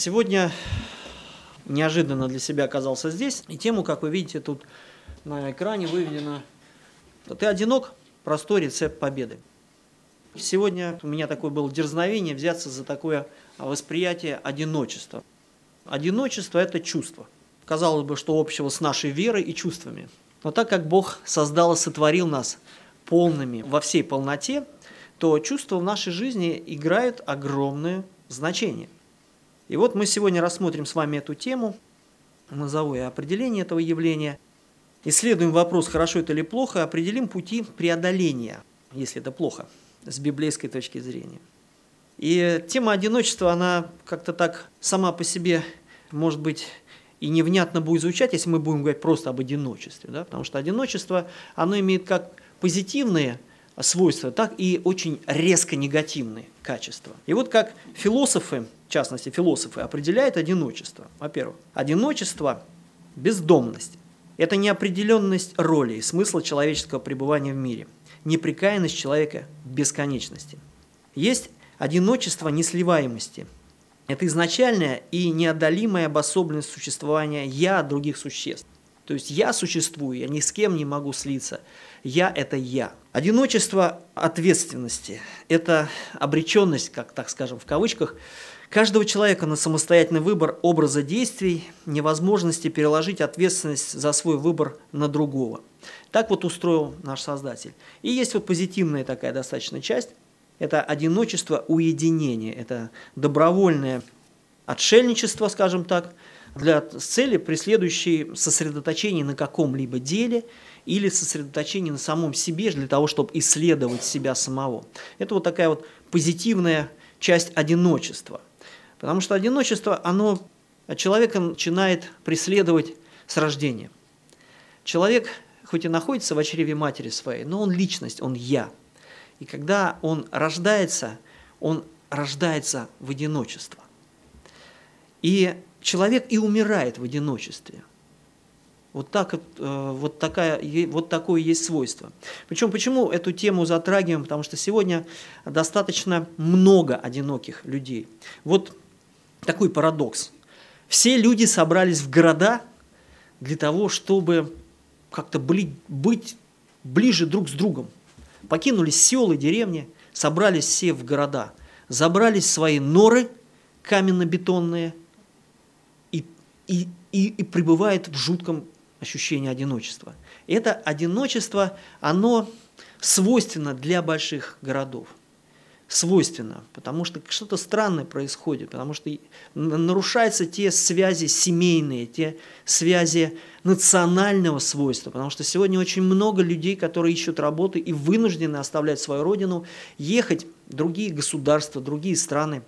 Сегодня неожиданно для себя оказался здесь, и тему, как вы видите, тут на экране выведено «Ты одинок? Простой рецепт победы». Сегодня у меня такое было дерзновение взяться за такое восприятие одиночества. Одиночество – это чувство. Казалось бы, что общего с нашей верой и чувствами. Но так как Бог создал и сотворил нас полными во всей полноте, то чувства в нашей жизни играют огромное значение. И вот мы сегодня рассмотрим с вами эту тему, назову я определение этого явления, исследуем вопрос, хорошо это или плохо, определим пути преодоления, если это плохо, с библейской точки зрения. И тема одиночества, она как-то так сама по себе, может быть, и невнятно будет звучать, если мы будем говорить просто об одиночестве. Да? Потому что одиночество, оно имеет как позитивные свойства, так и очень резко негативные качества. И вот как философы, в частности философы, определяют одиночество. Во-первых, одиночество – бездомность. Это неопределенность роли и смысла человеческого пребывания в мире, неприкаянность человека бесконечности. Есть одиночество несливаемости. Это изначальная и неодолимая обособленность существования «я» других существ. То есть я существую, я ни с кем не могу слиться. Я – это я. Одиночество ответственности – это обреченность, как так скажем в кавычках, каждого человека на самостоятельный выбор образа действий, невозможности переложить ответственность за свой выбор на другого. Так вот устроил наш Создатель. И есть вот позитивная такая достаточно часть – это одиночество уединение, это добровольное отшельничество, скажем так, для цели, преследующей сосредоточение на каком-либо деле или сосредоточение на самом себе для того, чтобы исследовать себя самого. Это вот такая вот позитивная часть одиночества. Потому что одиночество, оно человека начинает преследовать с рождения. Человек, хоть и находится в чреве матери своей, но он личность, он я. И когда он рождается, он рождается в одиночество. И человек и умирает в одиночестве. Вот, так, э, вот, такая, вот такое есть свойство. Причем почему эту тему затрагиваем? Потому что сегодня достаточно много одиноких людей. Вот такой парадокс. Все люди собрались в города для того, чтобы как-то быть ближе друг с другом. Покинули селы, деревни, собрались все в города, забрались свои норы каменно-бетонные и, и, и, и пребывает в жутком ощущение одиночества. Это одиночество, оно свойственно для больших городов. Свойственно, потому что что-то странное происходит, потому что нарушаются те связи семейные, те связи национального свойства, потому что сегодня очень много людей, которые ищут работы и вынуждены оставлять свою родину, ехать в другие государства, другие страны,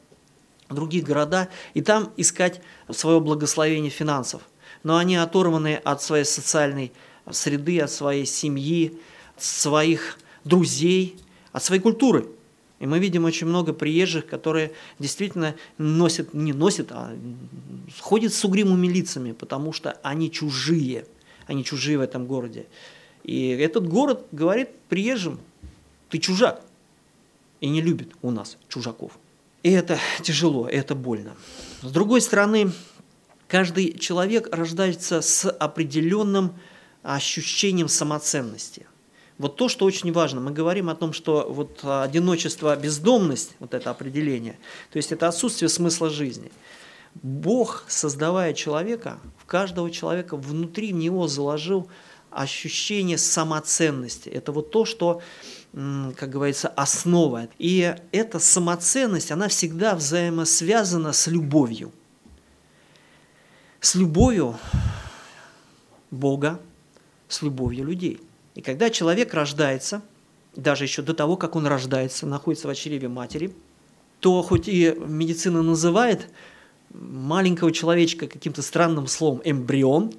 другие города и там искать свое благословение финансов но они оторваны от своей социальной среды, от своей семьи, от своих друзей, от своей культуры. И мы видим очень много приезжих, которые действительно носят, не носят, а ходят с угрюмыми лицами, потому что они чужие, они чужие в этом городе. И этот город говорит приезжим, ты чужак, и не любит у нас чужаков. И это тяжело, это больно. С другой стороны, Каждый человек рождается с определенным ощущением самоценности. Вот то, что очень важно. Мы говорим о том, что вот одиночество, бездомность, вот это определение, то есть это отсутствие смысла жизни. Бог, создавая человека, в каждого человека внутри него заложил ощущение самоценности. Это вот то, что, как говорится, основа. И эта самоценность, она всегда взаимосвязана с любовью – с любовью Бога, с любовью людей. И когда человек рождается, даже еще до того, как он рождается, находится в чреве матери, то хоть и медицина называет маленького человечка каким-то странным словом эмбрион,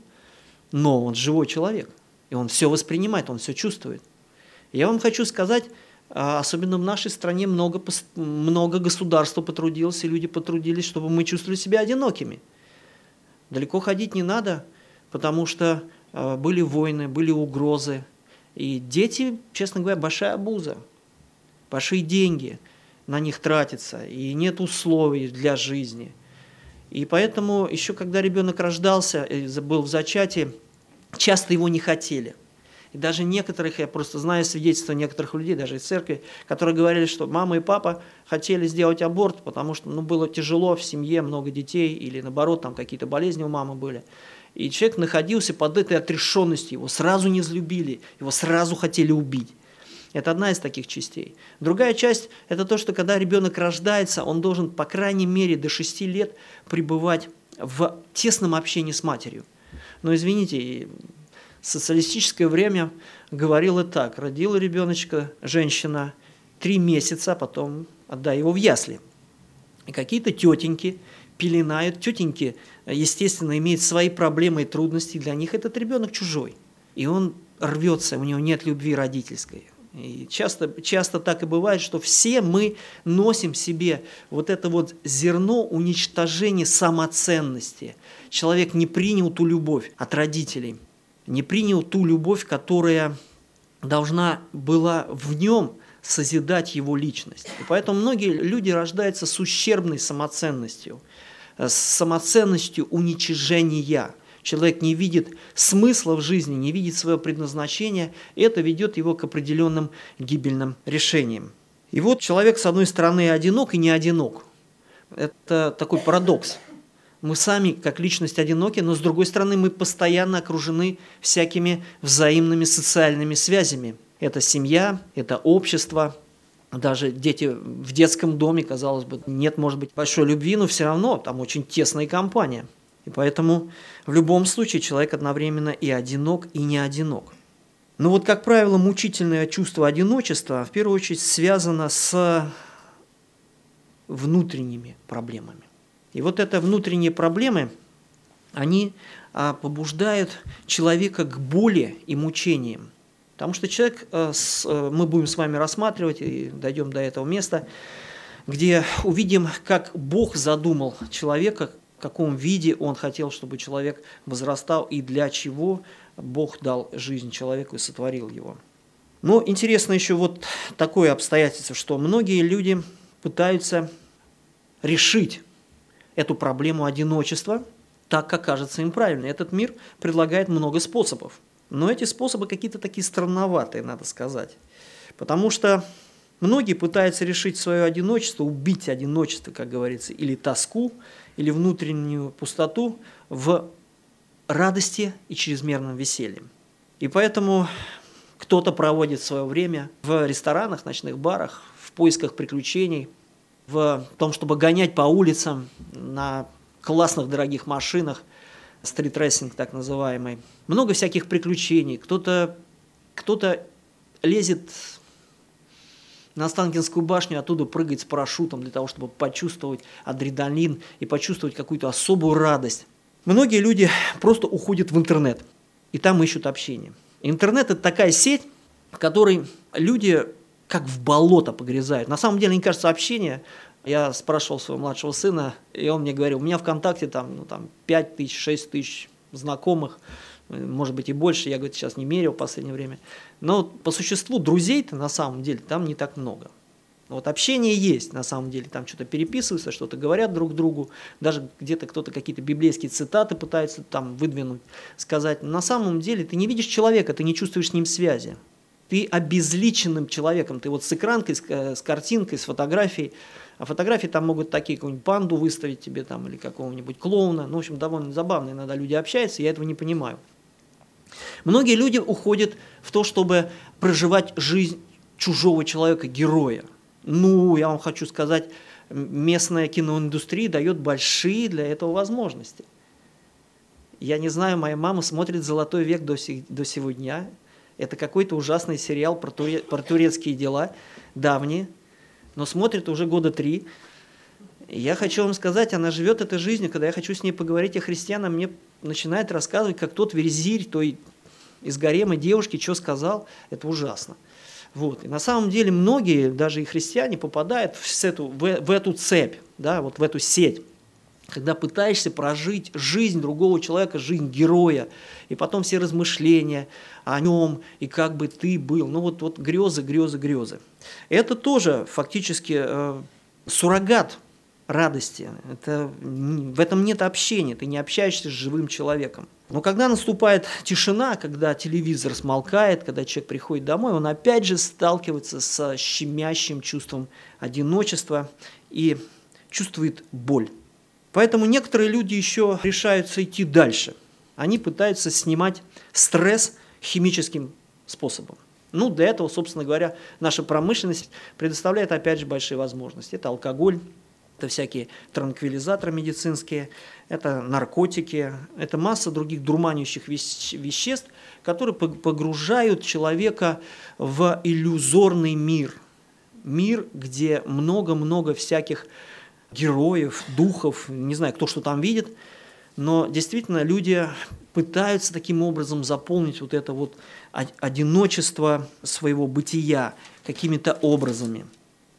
но он живой человек, и он все воспринимает, он все чувствует. я вам хочу сказать, а, особенно в нашей стране много, много государства потрудилось, и люди потрудились, чтобы мы чувствовали себя одинокими – Далеко ходить не надо, потому что э, были войны, были угрозы. И дети, честно говоря, большая обуза, большие деньги на них тратятся, и нет условий для жизни. И поэтому еще когда ребенок рождался, был в зачатии, часто его не хотели. И даже некоторых, я просто знаю свидетельства некоторых людей, даже из церкви, которые говорили, что мама и папа хотели сделать аборт, потому что ну, было тяжело в семье, много детей, или наоборот, там какие-то болезни у мамы были. И человек находился под этой отрешенностью, его сразу не взлюбили, его сразу хотели убить. Это одна из таких частей. Другая часть – это то, что когда ребенок рождается, он должен, по крайней мере, до 6 лет пребывать в тесном общении с матерью. Но, извините, социалистическое время говорило так. Родила ребеночка женщина три месяца, а потом отдай его в ясли. И какие-то тетеньки пеленают. Тетеньки, естественно, имеют свои проблемы и трудности. Для них этот ребенок чужой. И он рвется, у него нет любви родительской. И часто, часто так и бывает, что все мы носим себе вот это вот зерно уничтожения самоценности. Человек не принял ту любовь от родителей, не принял ту любовь, которая должна была в нем созидать его личность. И поэтому многие люди рождаются с ущербной самоценностью, с самоценностью уничижения – человек не видит смысла в жизни, не видит своего предназначения, это ведет его к определенным гибельным решениям. И вот человек, с одной стороны, одинок и не одинок. Это такой парадокс. Мы сами, как личность, одиноки, но с другой стороны, мы постоянно окружены всякими взаимными социальными связями. Это семья, это общество, даже дети в детском доме, казалось бы, нет, может быть, большой любви, но все равно там очень тесная компания – и поэтому в любом случае человек одновременно и одинок, и не одинок. Но вот, как правило, мучительное чувство одиночества в первую очередь связано с внутренними проблемами. И вот это внутренние проблемы, они а, побуждают человека к боли и мучениям. Потому что человек, э, э, мы будем с вами рассматривать, и дойдем до этого места, где увидим, как Бог задумал человека, каком виде он хотел, чтобы человек возрастал и для чего Бог дал жизнь человеку и сотворил его. Но интересно еще вот такое обстоятельство, что многие люди пытаются решить эту проблему одиночества так, как кажется им правильно. Этот мир предлагает много способов. Но эти способы какие-то такие странноватые, надо сказать. Потому что многие пытаются решить свое одиночество, убить одиночество, как говорится, или тоску, или внутреннюю пустоту в радости и чрезмерном веселье. И поэтому кто-то проводит свое время в ресторанах, ночных барах, в поисках приключений, в том, чтобы гонять по улицам на классных дорогих машинах, стритрейсинг так называемый. Много всяких приключений. Кто-то кто, -то, лезет на Останкинскую башню, оттуда прыгать с парашютом для того, чтобы почувствовать адреналин и почувствовать какую-то особую радость. Многие люди просто уходят в интернет, и там ищут общение. Интернет – это такая сеть, в которой люди как в болото погрязают. На самом деле, мне кажется, общение я спрашивал своего младшего сына, и он мне говорил, у меня ВКонтакте там, ну, там 5 тысяч, 6 тысяч знакомых, может быть и больше, я, говорит, сейчас не мерил в последнее время. Но по существу друзей-то на самом деле там не так много. Вот общение есть, на самом деле, там что-то переписываются, что-то говорят друг другу, даже где-то кто-то какие-то библейские цитаты пытается там выдвинуть, сказать. На самом деле ты не видишь человека, ты не чувствуешь с ним связи. Ты обезличенным человеком, ты вот с экранкой, с, с картинкой, с фотографией, а фотографии там могут такие, какую-нибудь панду выставить тебе там или какого-нибудь клоуна. Ну, в общем, довольно забавно, иногда люди общаются, я этого не понимаю. Многие люди уходят в то, чтобы проживать жизнь чужого человека, героя. Ну, я вам хочу сказать, местная киноиндустрия дает большие для этого возможности. Я не знаю, моя мама смотрит «Золотой век» до, сих, до сего дня. Это какой-то ужасный сериал про, туре, про турецкие дела, давние, но смотрит уже года три. Я хочу вам сказать, она живет этой жизнью, когда я хочу с ней поговорить о христианах, мне начинает рассказывать, как тот визирь той из гарема девушки что сказал, это ужасно. Вот. И на самом деле многие, даже и христиане, попадают в эту, в эту цепь, да, вот в эту сеть когда пытаешься прожить жизнь другого человека, жизнь героя, и потом все размышления о нем, и как бы ты был, ну вот, вот грезы, грезы, грезы. Это тоже фактически э, суррогат радости, это, в этом нет общения, ты не общаешься с живым человеком. Но когда наступает тишина, когда телевизор смолкает, когда человек приходит домой, он опять же сталкивается с щемящим чувством одиночества и чувствует боль. Поэтому некоторые люди еще решаются идти дальше. Они пытаются снимать стресс химическим способом. Ну, для этого, собственно говоря, наша промышленность предоставляет, опять же, большие возможности. Это алкоголь, это всякие транквилизаторы медицинские, это наркотики, это масса других дурманящих веществ, которые погружают человека в иллюзорный мир. Мир, где много-много всяких героев, духов, не знаю, кто что там видит, но действительно люди пытаются таким образом заполнить вот это вот одиночество своего бытия какими-то образами.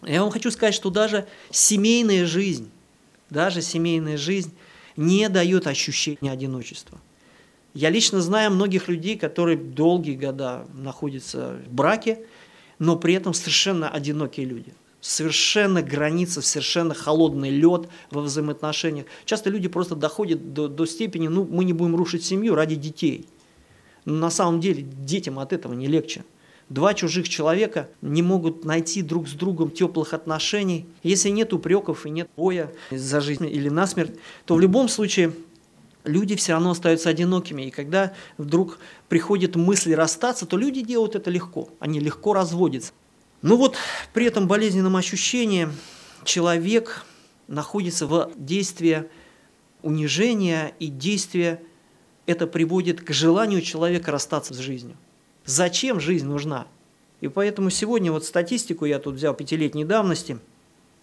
Я вам хочу сказать, что даже семейная жизнь, даже семейная жизнь не дает ощущения одиночества. Я лично знаю многих людей, которые долгие года находятся в браке, но при этом совершенно одинокие люди. Совершенно граница, совершенно холодный лед во взаимоотношениях. Часто люди просто доходят до, до степени, ну, мы не будем рушить семью ради детей. Но на самом деле детям от этого не легче. Два чужих человека не могут найти друг с другом теплых отношений. Если нет упреков и нет боя за жизнь или насмерть, то в любом случае люди все равно остаются одинокими. И когда вдруг приходит мысль расстаться, то люди делают это легко. Они легко разводятся. Но вот при этом болезненном ощущении человек находится в действии унижения и действия это приводит к желанию человека расстаться с жизнью. Зачем жизнь нужна? И поэтому сегодня вот статистику я тут взял пятилетней давности.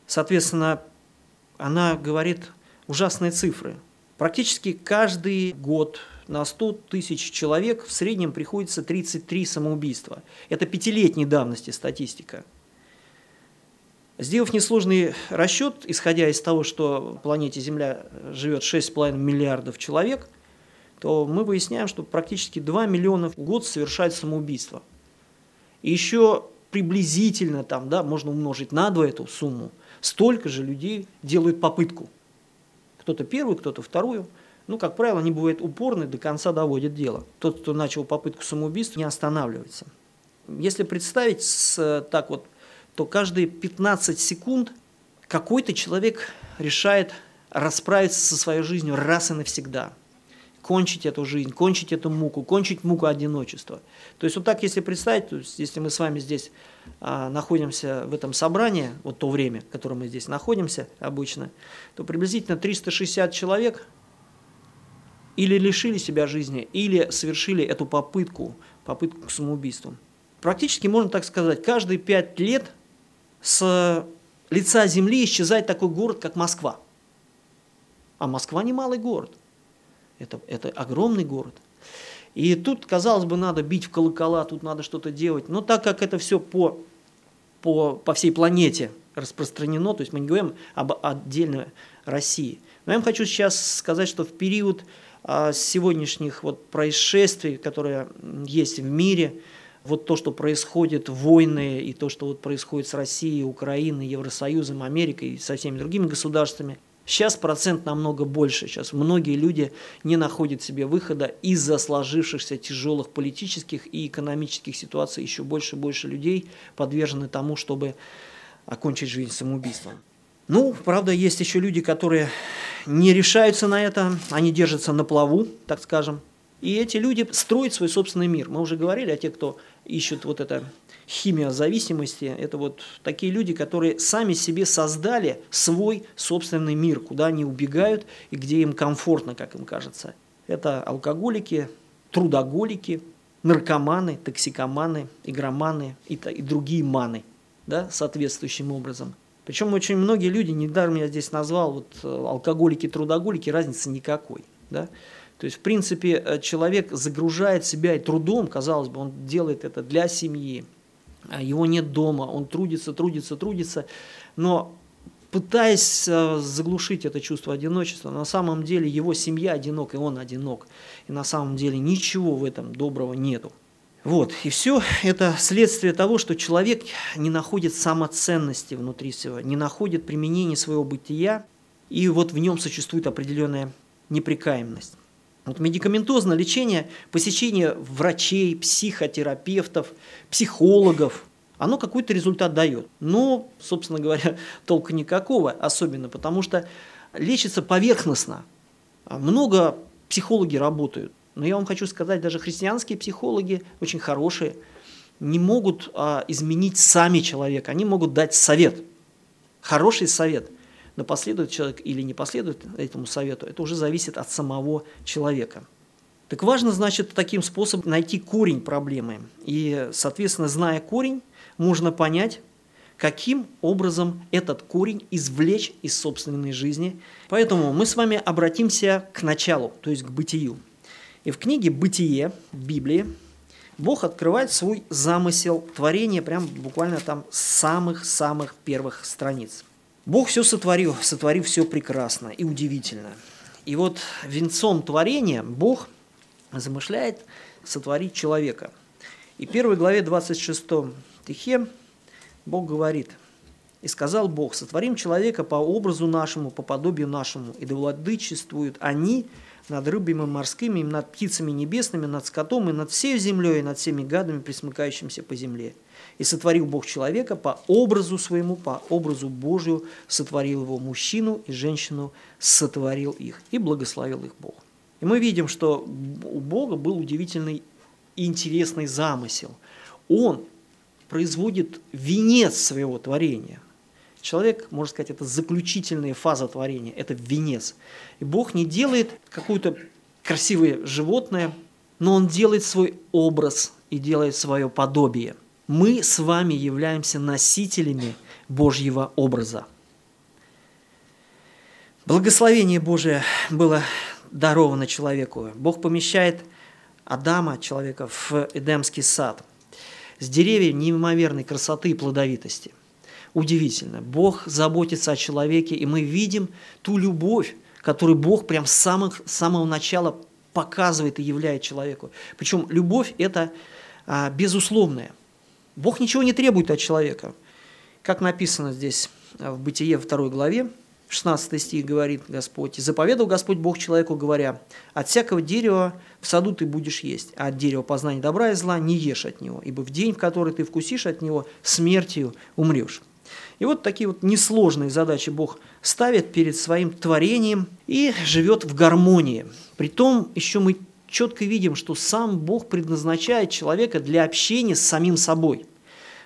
Соответственно, она говорит ужасные цифры. Практически каждый год на 100 тысяч человек в среднем приходится 33 самоубийства. Это пятилетней давности статистика. Сделав несложный расчет, исходя из того, что планете Земля живет 6,5 миллиардов человек – то мы выясняем, что практически 2 миллиона в год совершают самоубийство. И еще приблизительно там, да, можно умножить на 2 эту сумму, столько же людей делают попытку. Кто-то первую, кто-то вторую. Ну, как правило, они бывают упорны, до конца доводят дело. Тот, кто начал попытку самоубийства, не останавливается. Если представить с, так вот, то каждые 15 секунд какой-то человек решает расправиться со своей жизнью раз и навсегда – кончить эту жизнь, кончить эту муку, кончить муку одиночества. То есть вот так, если представить, то есть, если мы с вами здесь а, находимся в этом собрании, вот то время, в котором мы здесь находимся обычно, то приблизительно 360 человек или лишили себя жизни, или совершили эту попытку, попытку к самоубийству. Практически, можно так сказать, каждые пять лет с лица земли исчезает такой город, как Москва. А Москва не малый город. Это, это огромный город. И тут, казалось бы, надо бить в колокола, тут надо что-то делать. Но так как это все по, по, по всей планете распространено, то есть мы не говорим об отдельной России. Но я вам хочу сейчас сказать, что в период сегодняшних вот происшествий, которые есть в мире, вот то, что происходит, войны и то, что вот происходит с Россией, Украиной, Евросоюзом, Америкой и со всеми другими государствами – Сейчас процент намного больше. Сейчас многие люди не находят себе выхода из-за сложившихся тяжелых политических и экономических ситуаций. Еще больше и больше людей подвержены тому, чтобы окончить жизнь самоубийством. Ну, правда, есть еще люди, которые не решаются на это, они держатся на плаву, так скажем. И эти люди строят свой собственный мир. Мы уже говорили о тех, кто ищет вот это химия зависимости – это вот такие люди, которые сами себе создали свой собственный мир, куда они убегают и где им комфортно, как им кажется. Это алкоголики, трудоголики, наркоманы, токсикоманы, игроманы и, и другие маны, да, соответствующим образом. Причем очень многие люди, недаром я здесь назвал вот э, алкоголики, трудоголики, разницы никакой, да. То есть, в принципе, э, человек загружает себя и трудом, казалось бы, он делает это для семьи, а его нет дома, он трудится, трудится, трудится, но пытаясь э, заглушить это чувство одиночества, на самом деле его семья одинок, и он одинок. И на самом деле ничего в этом доброго нету. Вот, и все это следствие того, что человек не находит самоценности внутри себя, не находит применения своего бытия и вот в нем существует определенная непрекаемость. Вот медикаментозное лечение, посещение врачей, психотерапевтов, психологов, оно какой-то результат дает. Но, собственно говоря, толка никакого, особенно потому что лечится поверхностно. Много психологи работают. Но я вам хочу сказать, даже христианские психологи, очень хорошие, не могут а, изменить сами человека, они могут дать совет, хороший совет – но последует человек или не последует этому совету, это уже зависит от самого человека. Так важно, значит, таким способом найти корень проблемы. И, соответственно, зная корень, можно понять, каким образом этот корень извлечь из собственной жизни. Поэтому мы с вами обратимся к началу, то есть к бытию. И в книге «Бытие» Библии Бог открывает свой замысел творения прям буквально там с самых-самых первых страниц. Бог все сотворил, сотворив все прекрасно и удивительно. И вот венцом творения Бог замышляет сотворить человека. И в первой главе 26 стихе Бог говорит, «И сказал Бог, сотворим человека по образу нашему, по подобию нашему, и да владычествуют они над рыбами морскими, над птицами небесными, над скотом, и над всей землей, и над всеми гадами, присмыкающимися по земле. И сотворил Бог человека по образу своему, по образу Божию сотворил его мужчину и женщину, сотворил их и благословил их Бог. И мы видим, что у Бога был удивительный интересный замысел. Он производит венец своего творения. Человек, можно сказать, это заключительная фаза творения, это венец. И Бог не делает какое-то красивое животное, но Он делает свой образ и делает свое подобие – мы с вами являемся носителями Божьего образа. Благословение Божие было даровано человеку. Бог помещает Адама, человека, в Эдемский сад с деревьями неимоверной красоты и плодовитости. Удивительно. Бог заботится о человеке, и мы видим ту любовь, которую Бог прям с самого, с самого начала показывает и являет человеку. Причем любовь – это а, безусловная. Бог ничего не требует от человека. Как написано здесь в Бытие 2 главе, 16 стих говорит Господь, «И заповедал Господь Бог человеку, говоря, от всякого дерева в саду ты будешь есть, а от дерева познания добра и зла не ешь от него, ибо в день, в который ты вкусишь от него, смертью умрешь». И вот такие вот несложные задачи Бог ставит перед своим творением и живет в гармонии. Притом еще мы четко видим, что сам Бог предназначает человека для общения с самим собой.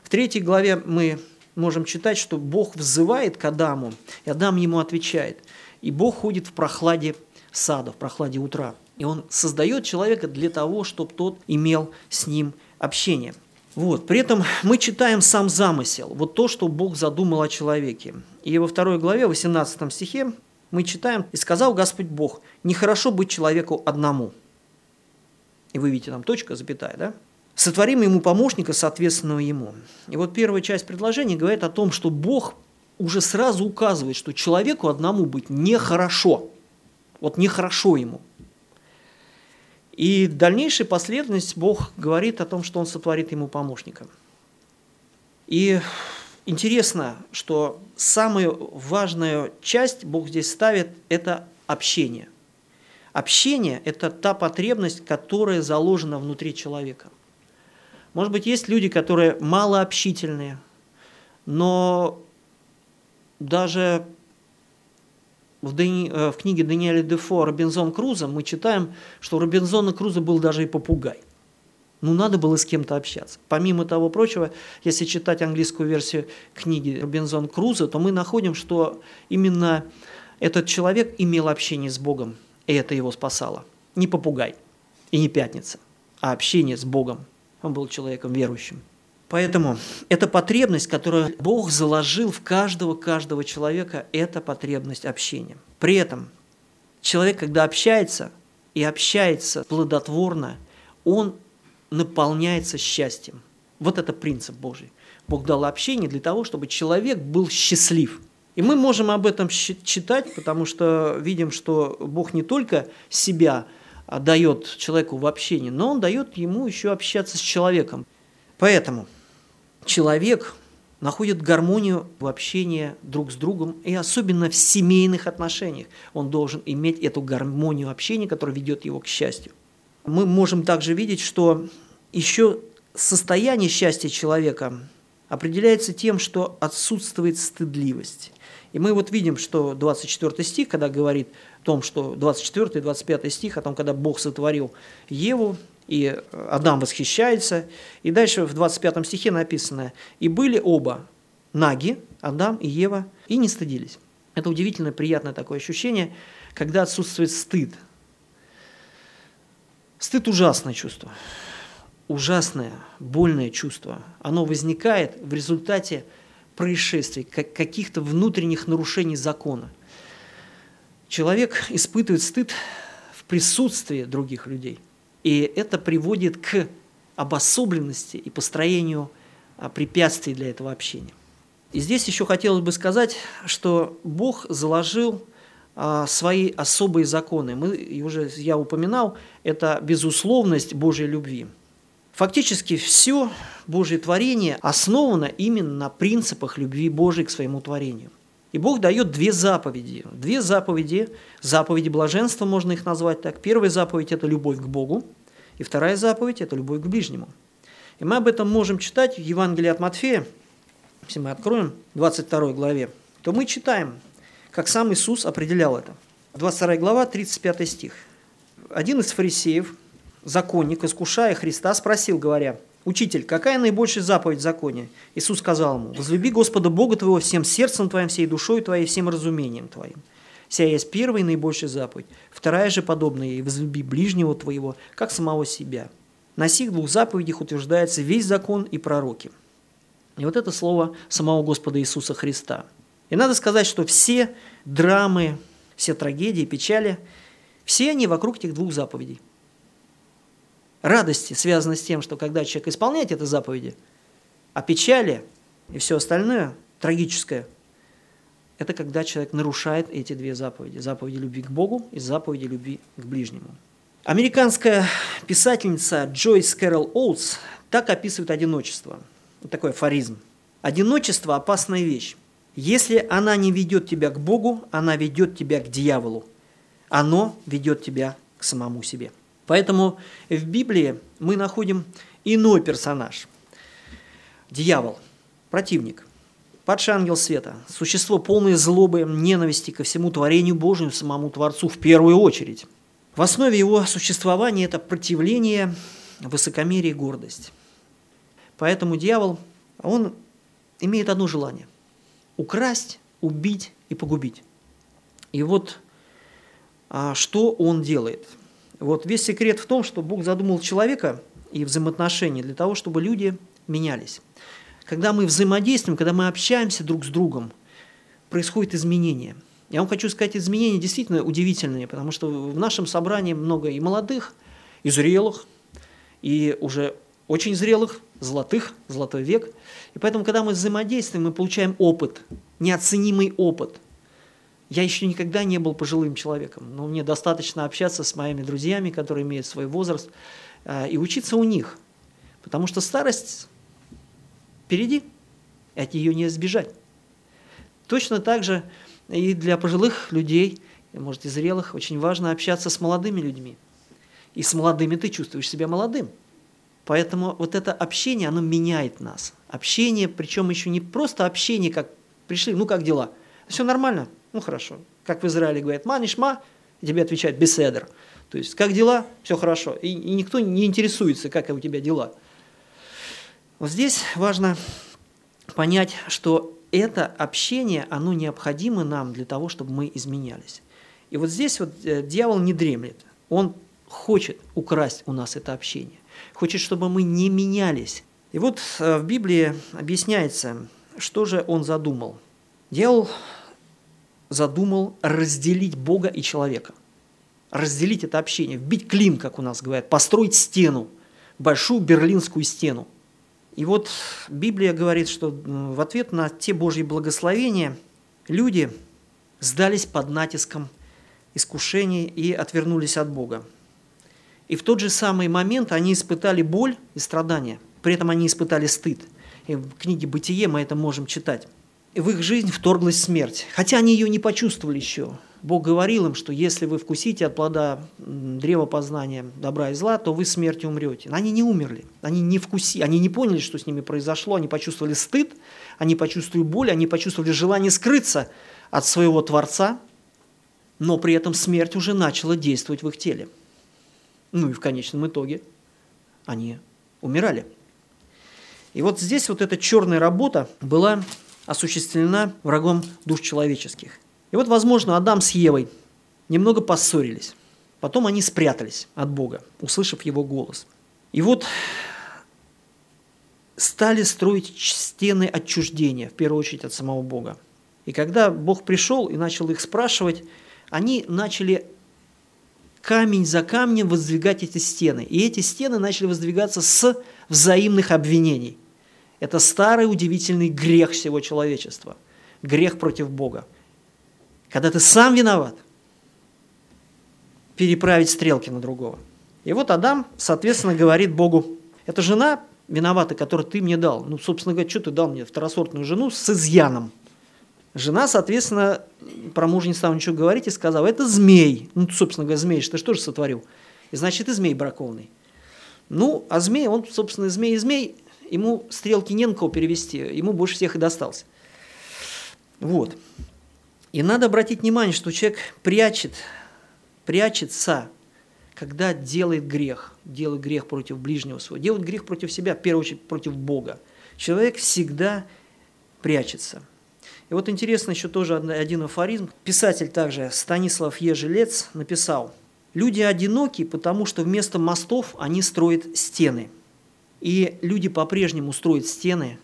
В третьей главе мы можем читать, что Бог взывает к Адаму, и Адам ему отвечает. И Бог ходит в прохладе сада, в прохладе утра. И он создает человека для того, чтобы тот имел с ним общение. Вот. При этом мы читаем сам замысел, вот то, что Бог задумал о человеке. И во второй главе, 18 стихе, мы читаем, «И сказал Господь Бог, нехорошо быть человеку одному». И вы видите, там точка, запятая, да? Сотворим ему помощника, соответственного ему. И вот первая часть предложения говорит о том, что Бог уже сразу указывает, что человеку одному быть нехорошо. Вот нехорошо ему. И дальнейшая последовательность Бог говорит о том, что Он сотворит ему помощника. И интересно, что самую важную часть Бог здесь ставит – это общение. Общение – это та потребность, которая заложена внутри человека. Может быть, есть люди, которые малообщительные, но даже в, Дани... Э, в книге Даниэля Дефо «Робинзон Крузо» мы читаем, что у Робинзона Круза был даже и попугай. Ну, надо было с кем-то общаться. Помимо того прочего, если читать английскую версию книги Робинзон Круза, то мы находим, что именно этот человек имел общение с Богом – и это его спасало. Не попугай и не пятница, а общение с Богом. Он был человеком верующим. Поэтому эта потребность, которую Бог заложил в каждого-каждого человека, это потребность общения. При этом человек, когда общается и общается плодотворно, он наполняется счастьем. Вот это принцип Божий. Бог дал общение для того, чтобы человек был счастлив – и мы можем об этом читать, потому что видим, что Бог не только себя дает человеку в общении, но Он дает ему еще общаться с человеком. Поэтому человек находит гармонию в общении друг с другом, и особенно в семейных отношениях. Он должен иметь эту гармонию общения, которая ведет его к счастью. Мы можем также видеть, что еще состояние счастья человека определяется тем, что отсутствует стыдливость. И мы вот видим, что 24 стих, когда говорит о том, что 24 и 25 стих, о том, когда Бог сотворил Еву, и Адам восхищается. И дальше в 25 стихе написано, «И были оба наги, Адам и Ева, и не стыдились». Это удивительно приятное такое ощущение, когда отсутствует стыд. Стыд – ужасное чувство ужасное, больное чувство. Оно возникает в результате происшествий, каких-то внутренних нарушений закона. Человек испытывает стыд в присутствии других людей. И это приводит к обособленности и построению а, препятствий для этого общения. И здесь еще хотелось бы сказать, что Бог заложил а, свои особые законы. Мы, уже я упоминал, это безусловность Божьей любви – Фактически все Божье творение основано именно на принципах любви Божьей к своему творению. И Бог дает две заповеди. Две заповеди, заповеди блаженства, можно их назвать так. Первая заповедь – это любовь к Богу, и вторая заповедь – это любовь к ближнему. И мы об этом можем читать в Евангелии от Матфея, если мы откроем 22 главе, то мы читаем, как сам Иисус определял это. 22 глава, 35 стих. Один из фарисеев – законник, искушая Христа, спросил, говоря, «Учитель, какая наибольшая заповедь в законе?» Иисус сказал ему, «Возлюби Господа Бога твоего всем сердцем твоим, всей душой твоей, всем разумением твоим». Сия есть первая и наибольшая заповедь. Вторая же подобная ей, возлюби ближнего твоего, как самого себя. На сих двух заповедях утверждается весь закон и пророки. И вот это слово самого Господа Иисуса Христа. И надо сказать, что все драмы, все трагедии, печали, все они вокруг этих двух заповедей – радости связаны с тем, что когда человек исполняет эти заповеди, а печали и все остальное трагическое, это когда человек нарушает эти две заповеди. Заповеди любви к Богу и заповеди любви к ближнему. Американская писательница Джойс Кэрол Оутс так описывает одиночество. Вот такой афоризм. Одиночество – опасная вещь. Если она не ведет тебя к Богу, она ведет тебя к дьяволу. Оно ведет тебя к самому себе. Поэтому в Библии мы находим иной персонаж. Дьявол, противник, падший ангел света, существо полное злобы, ненависти ко всему творению Божьему, самому Творцу в первую очередь. В основе его существования это противление, высокомерие и гордость. Поэтому дьявол, он имеет одно желание – украсть, убить и погубить. И вот а, что он делает – вот весь секрет в том, что Бог задумал человека и взаимоотношения для того, чтобы люди менялись. Когда мы взаимодействуем, когда мы общаемся друг с другом, происходит изменение. Я вам хочу сказать, изменения действительно удивительные, потому что в нашем собрании много и молодых, и зрелых, и уже очень зрелых, золотых, золотой век. И поэтому, когда мы взаимодействуем, мы получаем опыт, неоценимый опыт – я еще никогда не был пожилым человеком, но мне достаточно общаться с моими друзьями, которые имеют свой возраст, э, и учиться у них. Потому что старость впереди, от нее не избежать. Точно так же и для пожилых людей, может и зрелых, очень важно общаться с молодыми людьми. И с молодыми ты чувствуешь себя молодым. Поэтому вот это общение, оно меняет нас. Общение, причем еще не просто общение, как пришли, ну как дела? Все нормально, ну хорошо. Как в Израиле говорят, манишма, и тебе отвечают беседер. То есть, как дела? Все хорошо. И, и никто не интересуется, как у тебя дела. Вот здесь важно понять, что это общение, оно необходимо нам для того, чтобы мы изменялись. И вот здесь вот э, дьявол не дремлет. Он хочет украсть у нас это общение. Хочет, чтобы мы не менялись. И вот э, в Библии объясняется, что же он задумал. Дьявол задумал разделить Бога и человека. Разделить это общение, вбить клин, как у нас говорят, построить стену, большую берлинскую стену. И вот Библия говорит, что в ответ на те Божьи благословения люди сдались под натиском искушений и отвернулись от Бога. И в тот же самый момент они испытали боль и страдания, при этом они испытали стыд. И в книге «Бытие» мы это можем читать. В их жизнь вторглась смерть. Хотя они ее не почувствовали еще. Бог говорил им, что если вы вкусите от плода древа познания добра и зла, то вы смертью умрете. Но они не умерли, они не вкусили, они не поняли, что с ними произошло, они почувствовали стыд, они почувствовали боль, они почувствовали желание скрыться от своего Творца, но при этом смерть уже начала действовать в их теле. Ну и в конечном итоге они умирали. И вот здесь вот эта черная работа была осуществлена врагом душ человеческих. И вот, возможно, Адам с Евой немного поссорились. Потом они спрятались от Бога, услышав его голос. И вот стали строить стены отчуждения, в первую очередь от самого Бога. И когда Бог пришел и начал их спрашивать, они начали камень за камнем воздвигать эти стены. И эти стены начали воздвигаться с взаимных обвинений. Это старый удивительный грех всего человечества. Грех против Бога. Когда ты сам виноват, переправить стрелки на другого. И вот Адам, соответственно, говорит Богу, это жена виновата, которую ты мне дал. Ну, собственно говоря, что ты дал мне второсортную жену с изъяном? Жена, соответственно, про мужа не стала ничего говорить и сказала, это змей. Ну, собственно говоря, змей, ты что же сотворил? И значит, и змей бракованный. Ну, а змей, он, собственно, змей и змей, ему стрелки не на кого перевести, ему больше всех и достался. Вот. И надо обратить внимание, что человек прячет, прячется, когда делает грех, делает грех против ближнего своего, делает грех против себя, в первую очередь против Бога. Человек всегда прячется – и вот интересно еще тоже один афоризм. Писатель также Станислав Ежелец написал, «Люди одиноки, потому что вместо мостов они строят стены. И люди по-прежнему строят стены,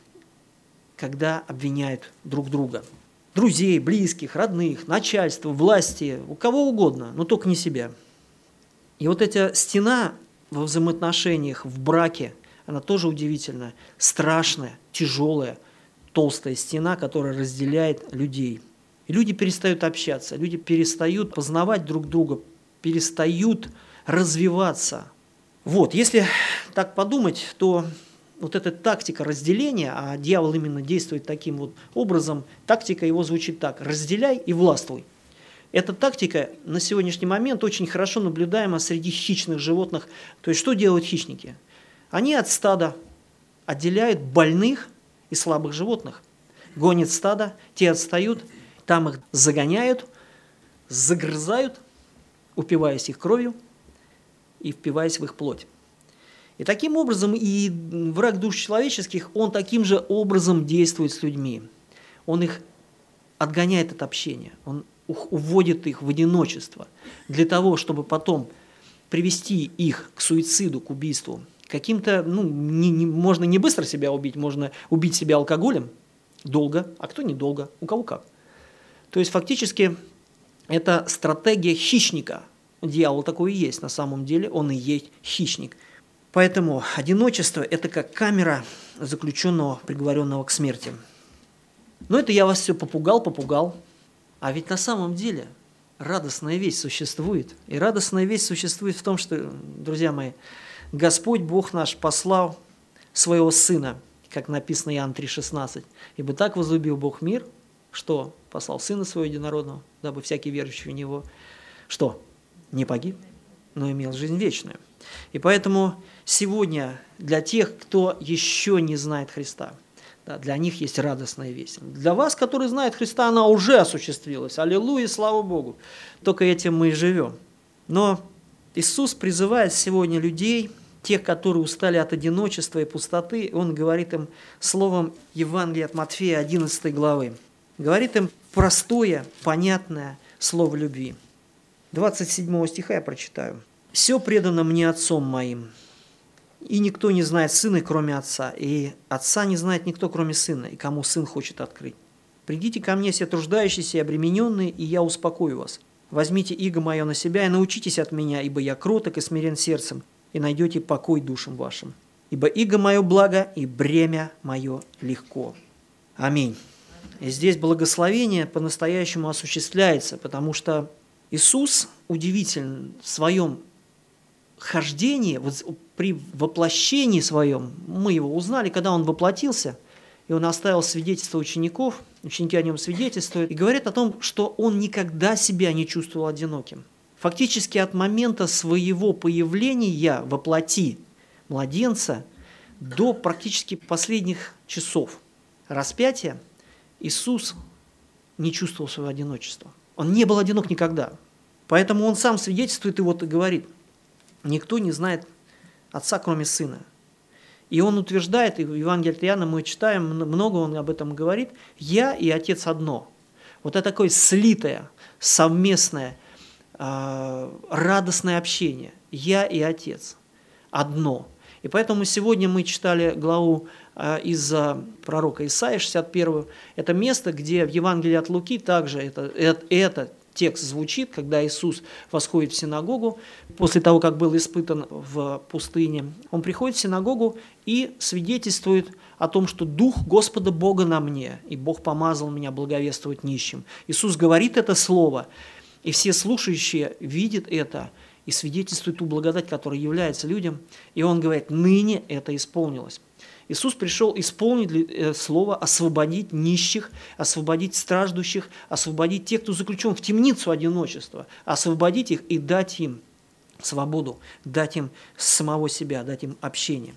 когда обвиняют друг друга. Друзей, близких, родных, начальство, власти, у кого угодно, но только не себя. И вот эта стена во взаимоотношениях, в браке, она тоже удивительная, страшная, тяжелая – толстая стена, которая разделяет людей. И люди перестают общаться, люди перестают познавать друг друга, перестают развиваться. Вот, если так подумать, то вот эта тактика разделения, а дьявол именно действует таким вот образом, тактика его звучит так – разделяй и властвуй. Эта тактика на сегодняшний момент очень хорошо наблюдаема среди хищных животных. То есть что делают хищники? Они от стада отделяют больных и слабых животных. Гонит стадо, те отстают, там их загоняют, загрызают, упиваясь их кровью и впиваясь в их плоть. И таким образом и враг душ человеческих, он таким же образом действует с людьми. Он их отгоняет от общения, он уводит их в одиночество для того, чтобы потом привести их к суициду, к убийству, каким-то, ну, не, не, можно не быстро себя убить, можно убить себя алкоголем, долго, а кто недолго, у кого как. То есть фактически это стратегия хищника. Дьявол такой и есть на самом деле, он и есть хищник. Поэтому одиночество – это как камера заключенного, приговоренного к смерти. Но это я вас все попугал, попугал. А ведь на самом деле радостная весть существует. И радостная весть существует в том, что, друзья мои, Господь Бог наш послал своего Сына, как написано Иоанн 3,16. «Ибо так возлюбил Бог мир, что послал Сына Своего Единородного, дабы всякий верующий в Него, что? Не погиб, но имел жизнь вечную». И поэтому сегодня для тех, кто еще не знает Христа, да, для них есть радостная весть. Для вас, которые знают Христа, она уже осуществилась. Аллилуйя, слава Богу. Только этим мы и живем. Но Иисус призывает сегодня людей – тех, которые устали от одиночества и пустоты, он говорит им словом Евангелия от Матфея 11 главы. Говорит им простое, понятное слово любви. 27 стиха я прочитаю. «Все предано мне Отцом моим, и никто не знает Сына, кроме Отца, и Отца не знает никто, кроме Сына, и кому Сын хочет открыть. Придите ко мне все труждающиеся и обремененные, и я успокою вас. Возьмите иго мое на себя и научитесь от меня, ибо я кроток и смирен сердцем, и найдете покой душам вашим. Ибо иго мое благо, и бремя мое легко. Аминь. И здесь благословение по-настоящему осуществляется, потому что Иисус удивителен в своем хождении, вот при воплощении своем, мы его узнали, когда он воплотился, и он оставил свидетельство учеников, ученики о нем свидетельствуют, и говорят о том, что он никогда себя не чувствовал одиноким. Фактически от момента своего появления во плоти младенца до практически последних часов распятия Иисус не чувствовал своего одиночества. Он не был одинок никогда. Поэтому он сам свидетельствует и вот говорит, никто не знает Отца, кроме Сына. И он утверждает, и в Евангелии от Иоанна мы читаем, много он об этом говорит, «Я и Отец одно». Вот это такое слитое, совместное, а, радостное общение. «Я и Отец одно». И поэтому сегодня мы читали главу из пророка Исаия 61. Это место, где в Евангелии от Луки также это, это, это текст звучит, когда Иисус восходит в синагогу, после того, как был испытан в пустыне. Он приходит в синагогу и свидетельствует о том, что Дух Господа Бога на мне, и Бог помазал меня благовествовать нищим. Иисус говорит это слово, и все слушающие видят это и свидетельствуют ту благодать, которая является людям. И Он говорит, ныне это исполнилось. Иисус пришел исполнить э, слово, освободить нищих, освободить страждущих, освободить тех, кто заключен в темницу одиночества, освободить их и дать им свободу, дать им самого себя, дать им общение.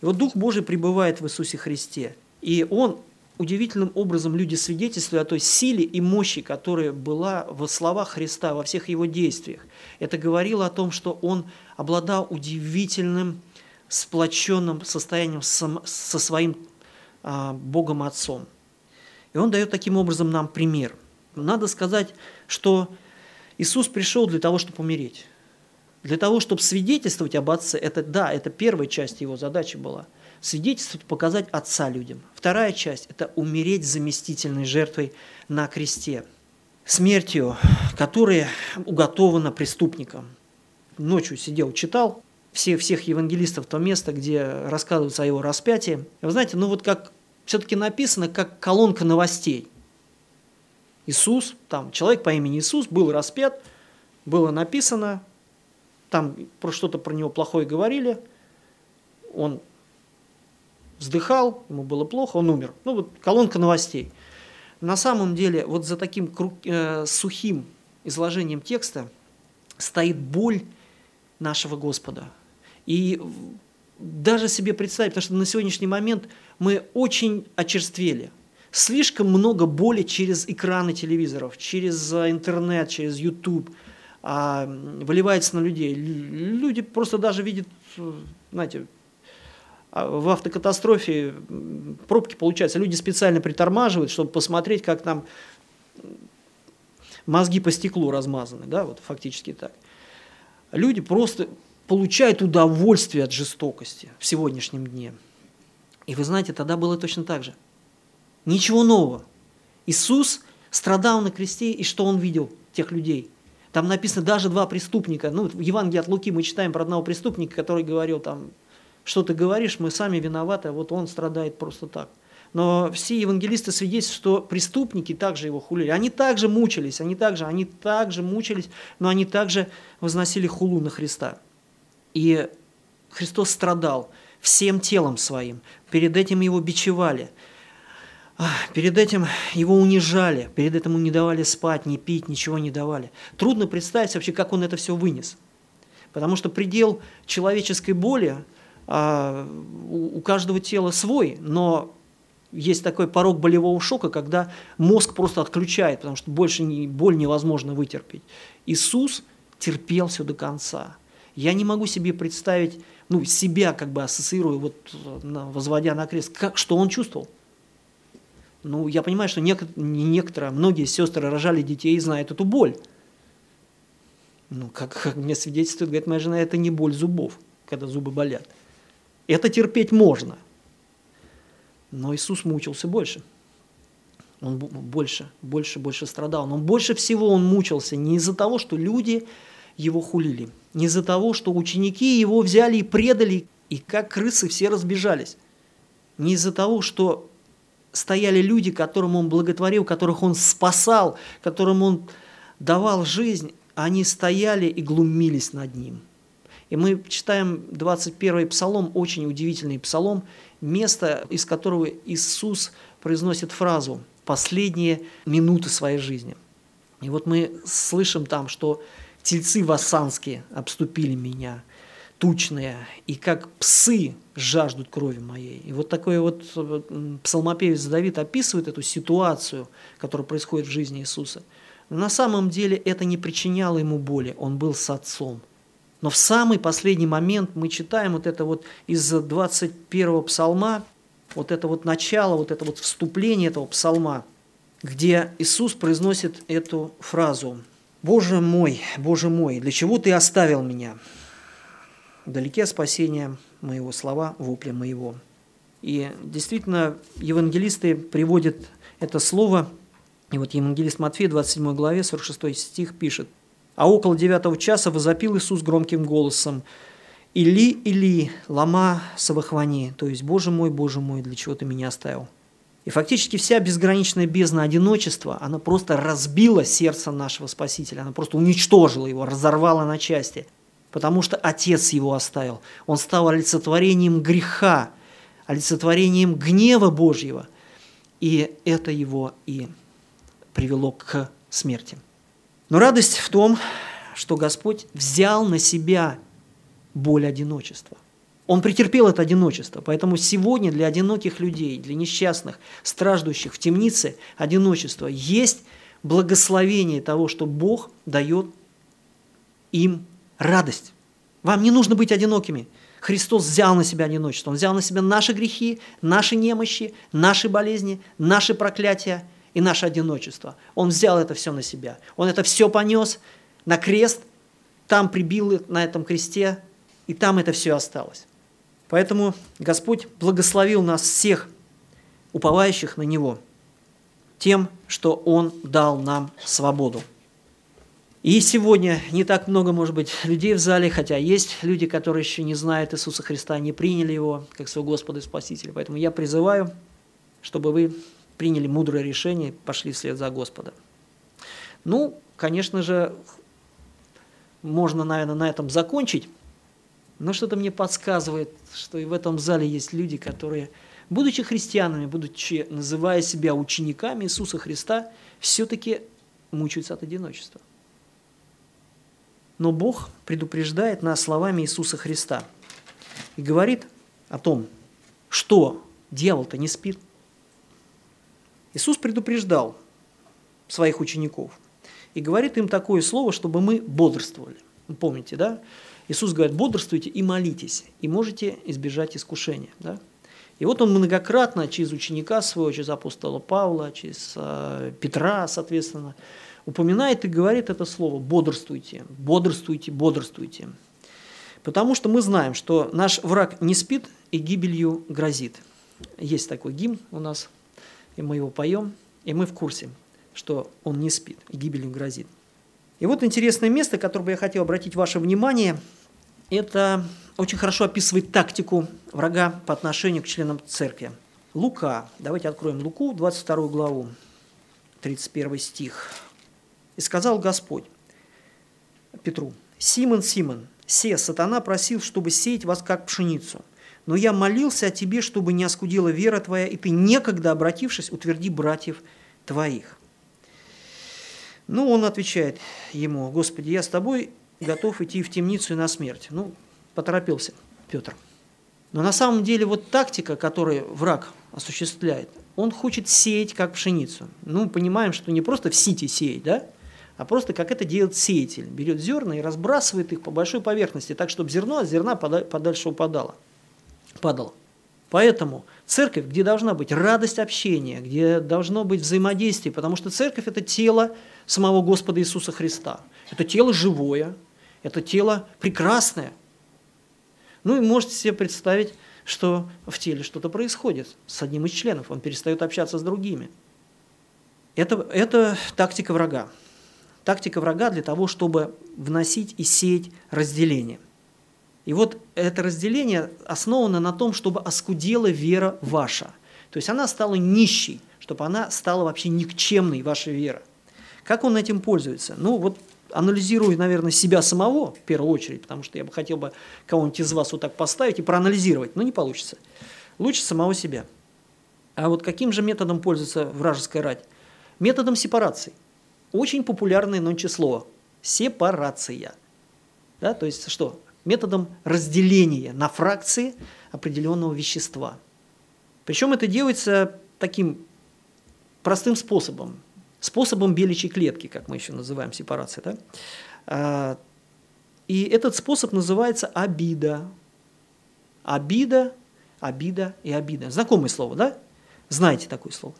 И вот Дух Божий пребывает в Иисусе Христе, и Он удивительным образом люди свидетельствуют о той силе и мощи, которая была в словах Христа, во всех Его действиях. Это говорило о том, что Он обладал удивительным сплоченным состоянием со своим а, Богом Отцом. И он дает таким образом нам пример. Надо сказать, что Иисус пришел для того, чтобы умереть. Для того, чтобы свидетельствовать об Отце, это да, это первая часть его задачи была. Свидетельствовать, показать Отца людям. Вторая часть – это умереть заместительной жертвой на кресте. Смертью, которая уготована преступникам. Ночью сидел, читал, все, всех евангелистов то место, где рассказывается о его распятии. Вы знаете, ну вот как все-таки написано, как колонка новостей. Иисус, там человек по имени Иисус был распят, было написано, там про что-то про него плохое говорили, он вздыхал, ему было плохо, он умер. Ну вот колонка новостей. На самом деле вот за таким круг, э, сухим изложением текста стоит боль нашего Господа – и даже себе представить, потому что на сегодняшний момент мы очень очерствели. Слишком много боли через экраны телевизоров, через э, интернет, через YouTube а, выливается на людей. Люди просто даже видят, э, знаете, а, в автокатастрофе пробки получаются. Люди специально притормаживают, чтобы посмотреть, как там мозги по стеклу размазаны, да, вот фактически так. Люди просто получает удовольствие от жестокости в сегодняшнем дне. И вы знаете, тогда было точно так же. Ничего нового. Иисус страдал на кресте, и что он видел тех людей? Там написано даже два преступника. Ну, в Евангелии от Луки мы читаем про одного преступника, который говорил там, что ты говоришь, мы сами виноваты, а вот он страдает просто так. Но все евангелисты свидетельствуют, что преступники также его хулили. Они также мучились, они также, они также мучились, но они также возносили хулу на Христа. И Христос страдал всем телом своим. Перед этим его бичевали. Перед этим его унижали, перед этим не давали спать, не пить, ничего не давали. Трудно представить вообще, как он это все вынес. Потому что предел человеческой боли а, у каждого тела свой, но есть такой порог болевого шока, когда мозг просто отключает, потому что больше боль невозможно вытерпеть. Иисус терпел все до конца. Я не могу себе представить, ну, себя как бы ассоциирую, вот, возводя на крест, как, что он чувствовал. Ну, я понимаю, что не некоторые, многие сестры рожали детей и знают эту боль. Ну, как, как мне свидетельствует, говорит моя жена, это не боль зубов, когда зубы болят. Это терпеть можно. Но Иисус мучился больше. Он больше, больше, больше страдал. Но больше всего он мучился не из-за того, что люди его хулили. Не из-за того, что ученики его взяли и предали, и как крысы все разбежались. Не из-за того, что стояли люди, которым он благотворил, которых он спасал, которым он давал жизнь, они стояли и глумились над ним. И мы читаем 21-й псалом, очень удивительный псалом, место, из которого Иисус произносит фразу «последние минуты своей жизни». И вот мы слышим там, что тельцы вассанские обступили меня, тучные, и как псы жаждут крови моей. И вот такой вот псалмопевец Давид описывает эту ситуацию, которая происходит в жизни Иисуса. На самом деле это не причиняло ему боли, он был с отцом. Но в самый последний момент мы читаем вот это вот из 21 псалма, вот это вот начало, вот это вот вступление этого псалма, где Иисус произносит эту фразу «Боже мой, Боже мой, для чего Ты оставил меня? Далеке спасения моего слова, вопля моего». И действительно, евангелисты приводят это слово, и вот евангелист Матфей, 27 главе, 46 стих пишет, «А около девятого часа возопил Иисус громким голосом, «Или, или, лама савахвани», то есть «Боже мой, Боже мой, для чего ты меня оставил?» И фактически вся безграничная бездна одиночества, она просто разбила сердце нашего Спасителя, она просто уничтожила его, разорвала на части, потому что Отец его оставил. Он стал олицетворением греха, олицетворением гнева Божьего, и это его и привело к смерти. Но радость в том, что Господь взял на себя боль одиночества – он претерпел это одиночество. Поэтому сегодня для одиноких людей, для несчастных, страждущих в темнице одиночество есть благословение того, что Бог дает им радость. Вам не нужно быть одинокими. Христос взял на себя одиночество. Он взял на себя наши грехи, наши немощи, наши болезни, наши проклятия и наше одиночество. Он взял это все на себя. Он это все понес на крест, там прибил на этом кресте, и там это все осталось. Поэтому Господь благословил нас всех, уповающих на Него, тем, что Он дал нам свободу. И сегодня не так много, может быть, людей в зале, хотя есть люди, которые еще не знают Иисуса Христа, не приняли Его как своего Господа и Спасителя. Поэтому я призываю, чтобы вы приняли мудрое решение, пошли вслед за Господа. Ну, конечно же, можно, наверное, на этом закончить. Но что-то мне подсказывает, что и в этом зале есть люди, которые, будучи христианами, будучи называя себя учениками Иисуса Христа, все-таки мучаются от одиночества. Но Бог предупреждает нас словами Иисуса Христа и говорит о том, что дьявол-то не спит. Иисус предупреждал своих учеников и говорит им такое слово, чтобы мы бодрствовали. Помните, да? Иисус говорит, бодрствуйте и молитесь, и можете избежать искушения. Да? И вот он многократно через ученика своего, через апостола Павла, через э, Петра, соответственно, упоминает и говорит это слово «бодрствуйте», «бодрствуйте», «бодрствуйте». Потому что мы знаем, что наш враг не спит и гибелью грозит. Есть такой гимн у нас, и мы его поем, и мы в курсе, что он не спит и гибелью грозит. И вот интересное место, которое бы я хотел обратить ваше внимание – это очень хорошо описывает тактику врага по отношению к членам церкви. Лука, давайте откроем Луку, 22 главу, 31 стих. «И сказал Господь Петру, Симон, Симон, се, сатана просил, чтобы сеять вас как пшеницу. Но я молился о тебе, чтобы не оскудела вера твоя, и ты некогда, обратившись, утверди братьев твоих». Ну, он отвечает ему, «Господи, я с тобой, готов идти в темницу и на смерть. Ну, поторопился Петр. Но на самом деле вот тактика, которую враг осуществляет, он хочет сеять как пшеницу. Ну, понимаем, что не просто в сите сеять, да, а просто как это делает сеятель. Берет зерна и разбрасывает их по большой поверхности, так, чтобы зерно от зерна подальше упадало. Падало. Поэтому церковь, где должна быть радость общения, где должно быть взаимодействие, потому что церковь – это тело самого Господа Иисуса Христа. Это тело живое, это тело прекрасное. Ну и можете себе представить, что в теле что-то происходит с одним из членов, он перестает общаться с другими. Это, это тактика врага. Тактика врага для того, чтобы вносить и сеять разделение. И вот это разделение основано на том, чтобы оскудела вера ваша. То есть она стала нищей, чтобы она стала вообще никчемной, ваша вера. Как он этим пользуется? Ну вот анализирую, наверное, себя самого в первую очередь, потому что я бы хотел бы кого-нибудь из вас вот так поставить и проанализировать, но не получится. Лучше самого себя. А вот каким же методом пользуется вражеская рать? Методом сепарации. Очень популярное нонче слово. Сепарация. Да, то есть что? Методом разделения на фракции определенного вещества. Причем это делается таким простым способом. Способом беличьей клетки, как мы еще называем сепарация. Да? А, и этот способ называется обида. Обида, обида и обида. Знакомое слово, да? Знаете такое слово.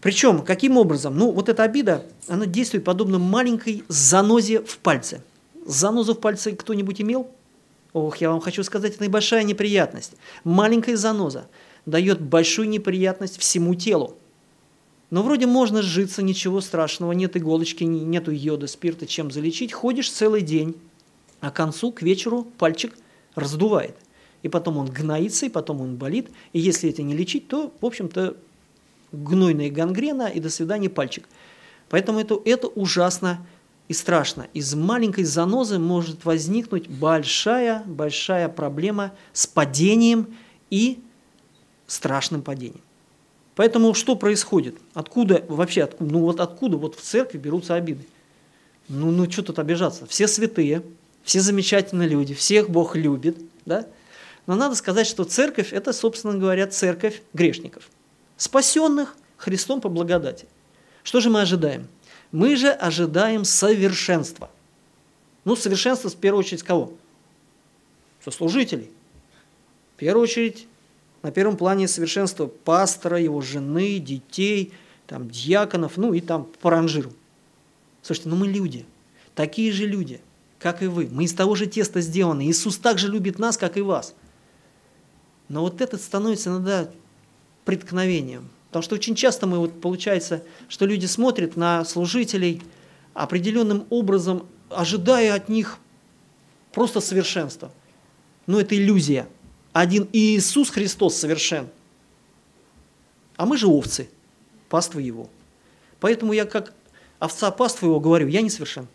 Причем, каким образом? Ну, вот эта обида, она действует подобно маленькой занозе в пальце. Занозу в пальце кто-нибудь имел? Ох, я вам хочу сказать, это небольшая неприятность. Маленькая заноза дает большую неприятность всему телу. Но вроде можно сжиться, ничего страшного, нет иголочки, нету йода, спирта, чем залечить. Ходишь целый день, а к концу, к вечеру пальчик раздувает. И потом он гноится, и потом он болит. И если это не лечить, то, в общем-то, гнойная гангрена и до свидания пальчик. Поэтому это, это ужасно и страшно. Из маленькой занозы может возникнуть большая-большая проблема с падением и страшным падением. Поэтому что происходит? Откуда вообще, откуда, ну вот откуда вот в церкви берутся обиды? Ну, ну что тут обижаться? Все святые, все замечательные люди, всех Бог любит, да? Но надо сказать, что церковь – это, собственно говоря, церковь грешников, спасенных Христом по благодати. Что же мы ожидаем? Мы же ожидаем совершенства. Ну, совершенство в первую очередь кого? Сослужителей. В первую очередь на первом плане совершенства пастора, его жены, детей, там, дьяконов, ну и там по ранжиру. Слушайте, ну мы люди, такие же люди, как и вы. Мы из того же теста сделаны. Иисус так же любит нас, как и вас. Но вот это становится иногда преткновением. Потому что очень часто мы, вот получается, что люди смотрят на служителей определенным образом, ожидая от них просто совершенства. Но это иллюзия – один Иисус Христос совершен. А мы же овцы, паствы Его. Поэтому я как овца паствы Его говорю, я не совершен.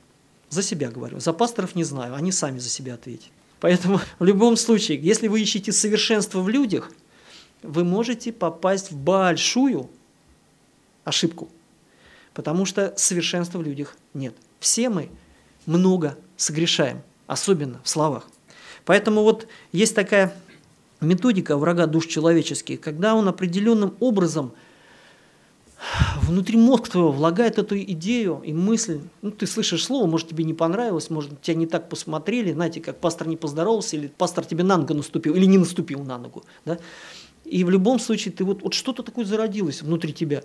За себя говорю. За пасторов не знаю, они сами за себя ответят. Поэтому в любом случае, если вы ищете совершенство в людях, вы можете попасть в большую ошибку. Потому что совершенства в людях нет. Все мы много согрешаем, особенно в словах. Поэтому вот есть такая методика врага душ человеческих, когда он определенным образом внутри мозг твоего влагает эту идею и мысль, ну, ты слышишь слово, может, тебе не понравилось, может, тебя не так посмотрели, знаете, как пастор не поздоровался, или пастор тебе на ногу наступил, или не наступил на ногу, да? И в любом случае ты вот, вот что-то такое зародилось внутри тебя.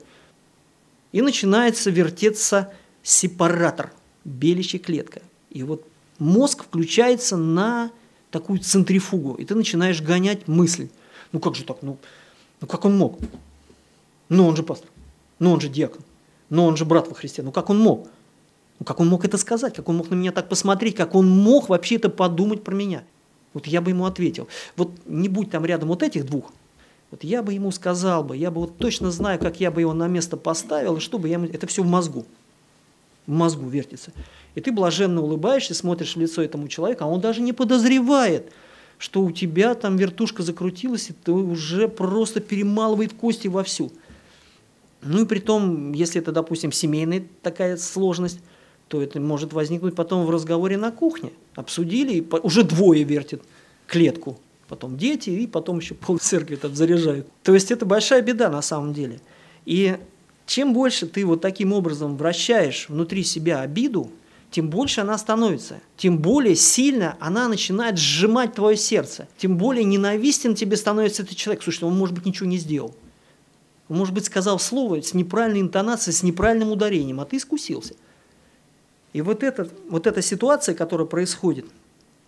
И начинается вертеться сепаратор, белящая клетка. И вот мозг включается на такую центрифугу, и ты начинаешь гонять мысль. Ну как же так? Ну, ну как он мог? Ну он же пастор, ну он же диакон, ну он же брат во Христе, ну как он мог? Ну как он мог это сказать, как он мог на меня так посмотреть, как он мог вообще это подумать про меня? Вот я бы ему ответил. Вот не будь там рядом вот этих двух, вот я бы ему сказал бы, я бы вот точно знаю, как я бы его на место поставил, и чтобы я ему... Это все в мозгу. В мозгу вертится. И ты блаженно улыбаешься, смотришь в лицо этому человеку, а он даже не подозревает, что у тебя там вертушка закрутилась, и ты уже просто перемалывает кости вовсю. Ну и при том, если это, допустим, семейная такая сложность, то это может возникнуть потом в разговоре на кухне. Обсудили, и уже двое вертят клетку. Потом дети, и потом еще пол церкви там заряжают. То есть это большая беда на самом деле. И чем больше ты вот таким образом вращаешь внутри себя обиду, тем больше она становится, тем более сильно она начинает сжимать твое сердце, тем более ненавистен тебе становится этот человек. Слушай, он, может быть, ничего не сделал. Он, может быть, сказал слово с неправильной интонацией, с неправильным ударением, а ты искусился. И вот, это, вот эта ситуация, которая происходит,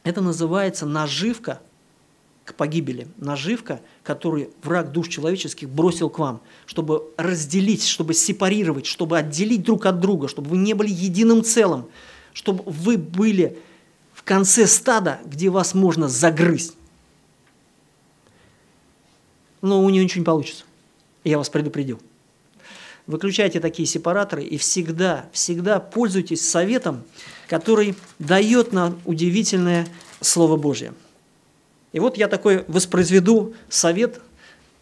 это называется наживка к погибели. Наживка, которую враг душ человеческих бросил к вам, чтобы разделить, чтобы сепарировать, чтобы отделить друг от друга, чтобы вы не были единым целым, чтобы вы были в конце стада, где вас можно загрызть. Но у нее ничего не получится. Я вас предупредил. выключайте такие сепараторы и всегда, всегда пользуйтесь советом, который дает нам удивительное Слово Божье. И вот я такой воспроизведу совет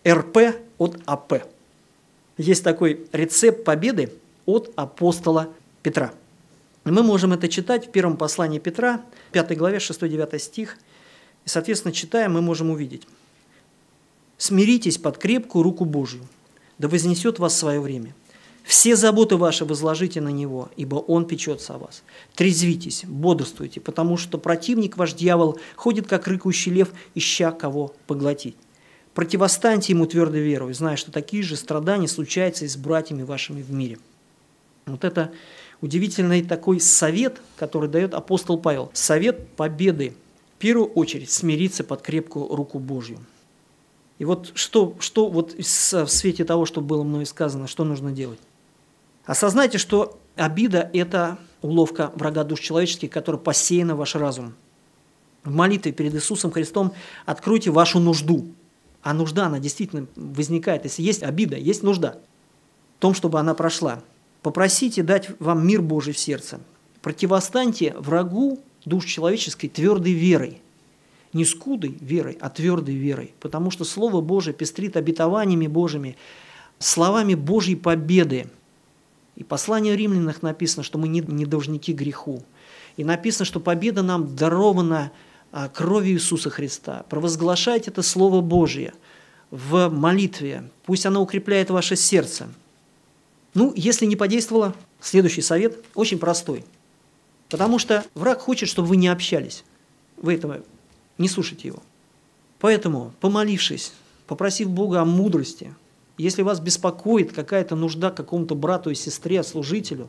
РП от АП. Есть такой рецепт победы от апостола Петра. Мы можем это читать в первом послании Петра, 5 главе, 6-9 стих. И, соответственно, читая, мы можем увидеть. «Смиритесь под крепкую руку Божью, да вознесет вас свое время. Все заботы ваши возложите на Него, ибо Он печется о вас. Трезвитесь, бодрствуйте, потому что противник ваш дьявол ходит, как рыкающий лев, ища кого поглотить. Противостаньте ему твердой верой, зная, что такие же страдания случаются и с братьями вашими в мире». Вот это удивительный такой совет, который дает апостол Павел. Совет победы. В первую очередь смириться под крепкую руку Божью. И вот что, что вот в свете того, что было мной сказано, что нужно делать? Осознайте, что обида – это уловка врага душ человеческих, которая посеяна в ваш разум. В молитве перед Иисусом Христом откройте вашу нужду. А нужда, она действительно возникает. Если есть обида, есть нужда в том, чтобы она прошла. Попросите дать вам мир Божий в сердце. Противостаньте врагу душ человеческой твердой верой. Не скудой верой, а твердой верой. Потому что Слово Божие пестрит обетованиями Божьими, словами Божьей победы. И послание римлянах написано, что мы не, не должники греху. И написано, что победа нам дарована а, кровью Иисуса Христа. Провозглашайте это Слово Божье в молитве. Пусть оно укрепляет ваше сердце. Ну, если не подействовало, следующий совет очень простой. Потому что враг хочет, чтобы вы не общались. Вы этого не слушайте его. Поэтому, помолившись, попросив Бога о мудрости, если вас беспокоит какая-то нужда какому-то брату и сестре, служителю,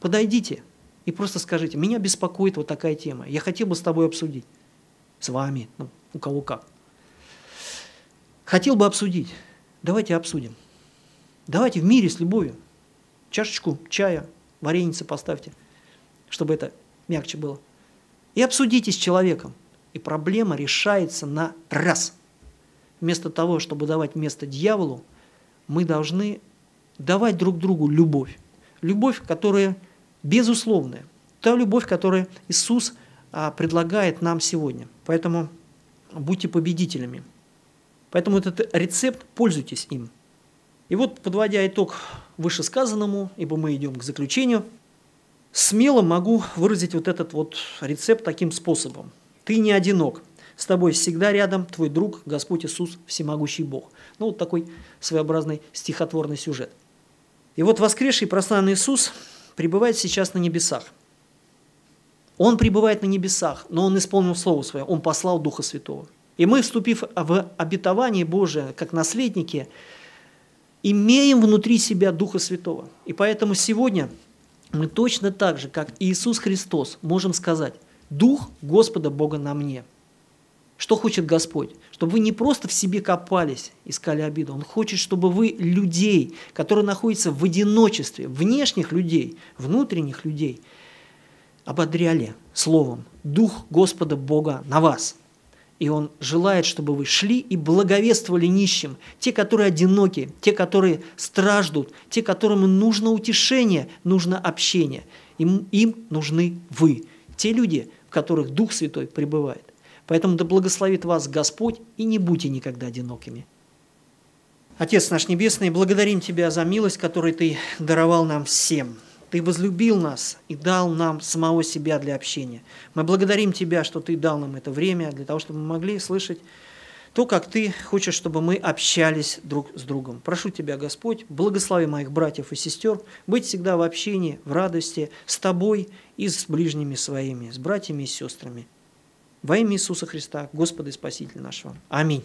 подойдите и просто скажите, меня беспокоит вот такая тема, я хотел бы с тобой обсудить, с вами, ну, у кого как. Хотел бы обсудить, давайте обсудим. Давайте в мире с любовью. Чашечку чая, вареницы поставьте, чтобы это мягче было. И обсудите с человеком. И проблема решается на раз. Вместо того, чтобы давать место дьяволу, мы должны давать друг другу любовь. Любовь, которая безусловная. Та любовь, которую Иисус а, предлагает нам сегодня. Поэтому будьте победителями. Поэтому этот рецепт, пользуйтесь им. И вот, подводя итог вышесказанному, ибо мы идем к заключению, смело могу выразить вот этот вот рецепт таким способом. Ты не одинок, с тобой всегда рядом твой друг, Господь Иисус, всемогущий Бог. Ну, вот такой своеобразный стихотворный сюжет. И вот воскресший прославленный Иисус пребывает сейчас на небесах. Он пребывает на небесах, но Он исполнил Слово Свое, Он послал Духа Святого. И мы, вступив в обетование Божие, как наследники, имеем внутри себя Духа Святого. И поэтому сегодня мы точно так же, как Иисус Христос, можем сказать, Дух Господа Бога на мне. Что хочет Господь? Чтобы вы не просто в себе копались, искали обиду. Он хочет, чтобы вы людей, которые находятся в одиночестве, внешних людей, внутренних людей, ободряли словом Дух Господа Бога на вас – и Он желает, чтобы вы шли и благовествовали нищим, те, которые одиноки, те, которые страждут, те, которым нужно утешение, нужно общение. Им, им нужны вы, те люди, в которых Дух Святой пребывает. Поэтому да благословит вас Господь, и не будьте никогда одинокими. Отец наш Небесный, благодарим Тебя за милость, которую Ты даровал нам всем – ты возлюбил нас и дал нам самого себя для общения. Мы благодарим Тебя, что Ты дал нам это время для того, чтобы мы могли слышать то, как Ты хочешь, чтобы мы общались друг с другом. Прошу Тебя, Господь, благослови моих братьев и сестер, быть всегда в общении, в радости с Тобой и с ближними своими, с братьями и сестрами. Во имя Иисуса Христа, Господа и Спасителя нашего. Аминь.